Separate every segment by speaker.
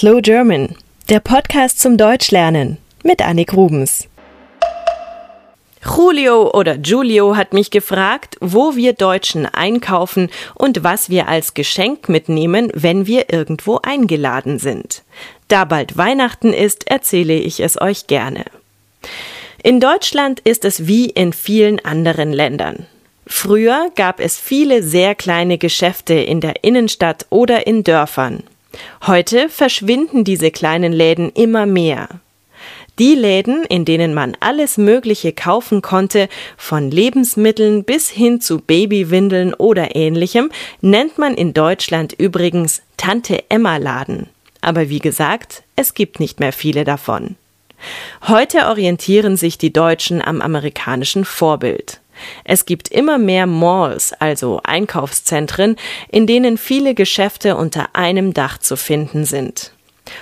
Speaker 1: Slow German, der Podcast zum Deutschlernen mit Annik Rubens. Julio oder Giulio hat mich gefragt, wo wir Deutschen einkaufen und was wir als Geschenk mitnehmen, wenn wir irgendwo eingeladen sind. Da bald Weihnachten ist, erzähle ich es euch gerne. In Deutschland ist es wie in vielen anderen Ländern. Früher gab es viele sehr kleine Geschäfte in der Innenstadt oder in Dörfern. Heute verschwinden diese kleinen Läden immer mehr. Die Läden, in denen man alles Mögliche kaufen konnte, von Lebensmitteln bis hin zu Babywindeln oder ähnlichem, nennt man in Deutschland übrigens Tante Emma Laden. Aber wie gesagt, es gibt nicht mehr viele davon. Heute orientieren sich die Deutschen am amerikanischen Vorbild. Es gibt immer mehr Malls, also Einkaufszentren, in denen viele Geschäfte unter einem Dach zu finden sind.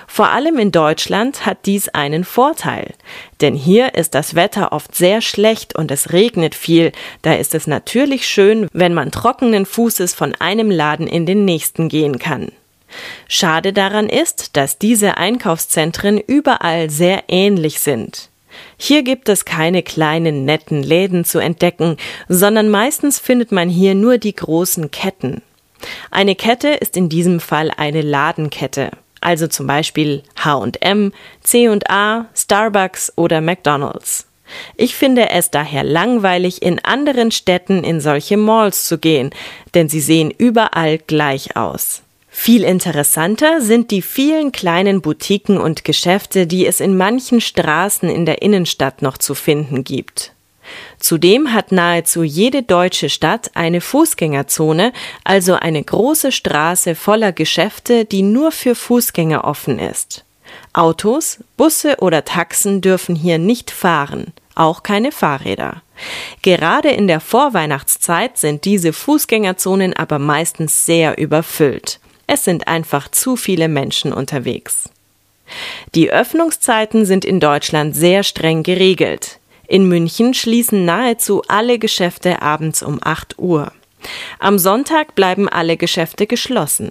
Speaker 1: Vor allem in Deutschland hat dies einen Vorteil, denn hier ist das Wetter oft sehr schlecht und es regnet viel, da ist es natürlich schön, wenn man trockenen Fußes von einem Laden in den nächsten gehen kann. Schade daran ist, dass diese Einkaufszentren überall sehr ähnlich sind. Hier gibt es keine kleinen netten Läden zu entdecken, sondern meistens findet man hier nur die großen Ketten. Eine Kette ist in diesem Fall eine Ladenkette, also zum Beispiel H&M, C&A, Starbucks oder McDonald's. Ich finde es daher langweilig, in anderen Städten in solche Malls zu gehen, denn sie sehen überall gleich aus. Viel interessanter sind die vielen kleinen Boutiquen und Geschäfte, die es in manchen Straßen in der Innenstadt noch zu finden gibt. Zudem hat nahezu jede deutsche Stadt eine Fußgängerzone, also eine große Straße voller Geschäfte, die nur für Fußgänger offen ist. Autos, Busse oder Taxen dürfen hier nicht fahren, auch keine Fahrräder. Gerade in der Vorweihnachtszeit sind diese Fußgängerzonen aber meistens sehr überfüllt. Es sind einfach zu viele Menschen unterwegs. Die Öffnungszeiten sind in Deutschland sehr streng geregelt. In München schließen nahezu alle Geschäfte abends um 8 Uhr. Am Sonntag bleiben alle Geschäfte geschlossen.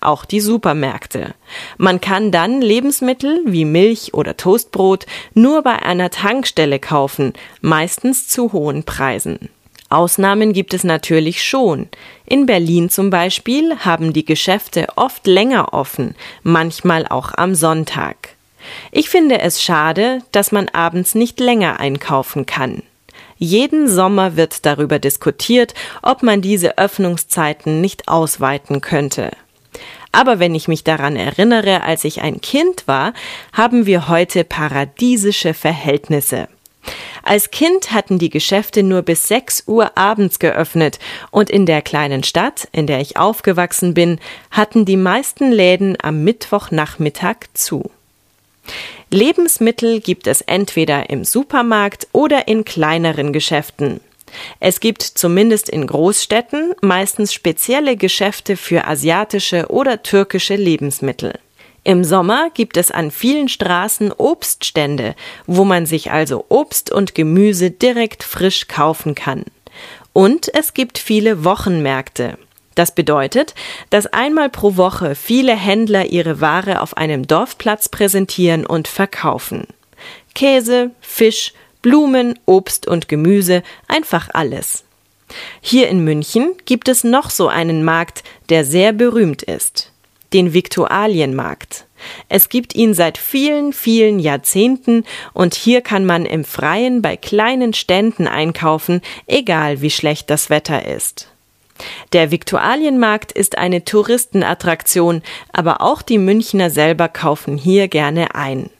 Speaker 1: Auch die Supermärkte. Man kann dann Lebensmittel wie Milch oder Toastbrot nur bei einer Tankstelle kaufen, meistens zu hohen Preisen. Ausnahmen gibt es natürlich schon. In Berlin zum Beispiel haben die Geschäfte oft länger offen, manchmal auch am Sonntag. Ich finde es schade, dass man abends nicht länger einkaufen kann. Jeden Sommer wird darüber diskutiert, ob man diese Öffnungszeiten nicht ausweiten könnte. Aber wenn ich mich daran erinnere, als ich ein Kind war, haben wir heute paradiesische Verhältnisse. Als Kind hatten die Geschäfte nur bis 6 Uhr abends geöffnet und in der kleinen Stadt, in der ich aufgewachsen bin, hatten die meisten Läden am Mittwochnachmittag zu. Lebensmittel gibt es entweder im Supermarkt oder in kleineren Geschäften. Es gibt zumindest in Großstädten meistens spezielle Geschäfte für asiatische oder türkische Lebensmittel. Im Sommer gibt es an vielen Straßen Obststände, wo man sich also Obst und Gemüse direkt frisch kaufen kann. Und es gibt viele Wochenmärkte. Das bedeutet, dass einmal pro Woche viele Händler ihre Ware auf einem Dorfplatz präsentieren und verkaufen. Käse, Fisch, Blumen, Obst und Gemüse, einfach alles. Hier in München gibt es noch so einen Markt, der sehr berühmt ist den Viktualienmarkt. Es gibt ihn seit vielen, vielen Jahrzehnten und hier kann man im Freien bei kleinen Ständen einkaufen, egal wie schlecht das Wetter ist. Der Viktualienmarkt ist eine Touristenattraktion, aber auch die Münchner selber kaufen hier gerne ein.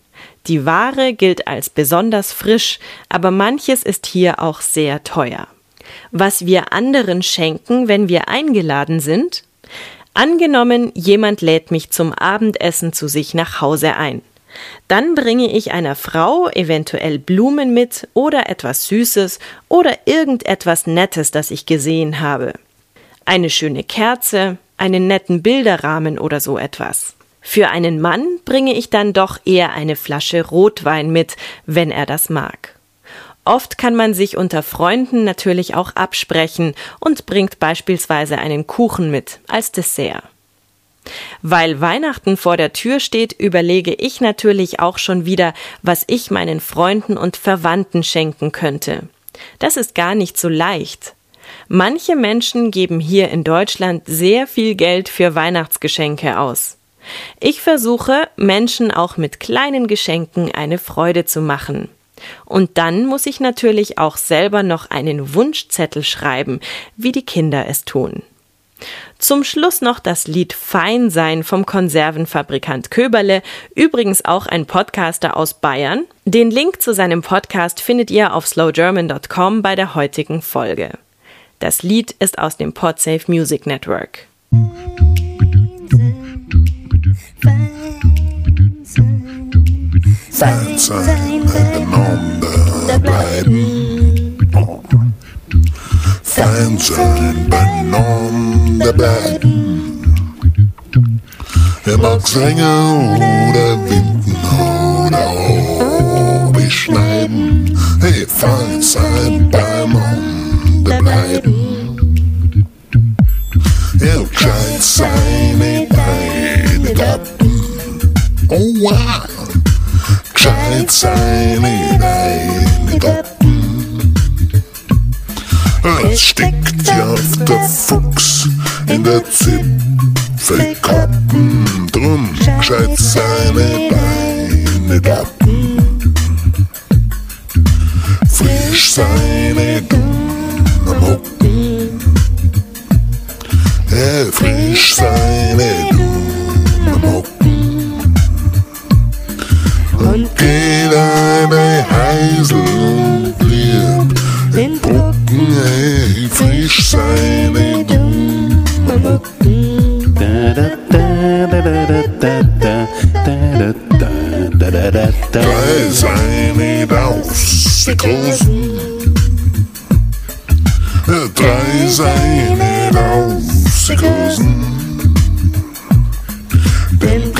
Speaker 1: Die Ware gilt als besonders frisch, aber manches ist hier auch sehr teuer. Was wir anderen schenken, wenn wir eingeladen sind? Angenommen, jemand lädt mich zum Abendessen zu sich nach Hause ein. Dann bringe ich einer Frau eventuell Blumen mit oder etwas Süßes oder irgendetwas Nettes, das ich gesehen habe. Eine schöne Kerze, einen netten Bilderrahmen oder so etwas. Für einen Mann bringe ich dann doch eher eine Flasche Rotwein mit, wenn er das mag. Oft kann man sich unter Freunden natürlich auch absprechen und bringt beispielsweise einen Kuchen mit als Dessert. Weil Weihnachten vor der Tür steht, überlege ich natürlich auch schon wieder, was ich meinen Freunden und Verwandten schenken könnte. Das ist gar nicht so leicht. Manche Menschen geben hier in Deutschland sehr viel Geld für Weihnachtsgeschenke aus. Ich versuche, Menschen auch mit kleinen Geschenken eine Freude zu machen. Und dann muss ich natürlich auch selber noch einen Wunschzettel schreiben, wie die Kinder es tun. Zum Schluss noch das Lied Fein sein vom Konservenfabrikant Köberle, übrigens auch ein Podcaster aus Bayern. Den Link zu seinem Podcast findet ihr auf slowgerman.com bei der heutigen Folge. Das Lied ist aus dem Podsafe Music Network.
Speaker 2: Fein sein, beieinander bleiben. Fein sein, beieinander bleiben. Er mag singen oder winden oder auch beschneiden. Hey, fein sein, beieinander bleiben. Er gescheit seine Beine klappen. Oh wow, gescheit seine Beine klappen. Es steckt ja der Fuchs in der Zipfelkappen, drum gescheit seine Beine klappen. Heisel und blieb in ey, frisch seine dummen Hucken. Drei seine Dausikosen. Drei seine Dausikosen. Denn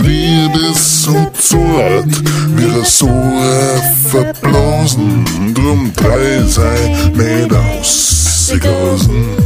Speaker 2: ist so zart, wir so verblosen. Drum drei seine Dausikosen.
Speaker 3: Oh,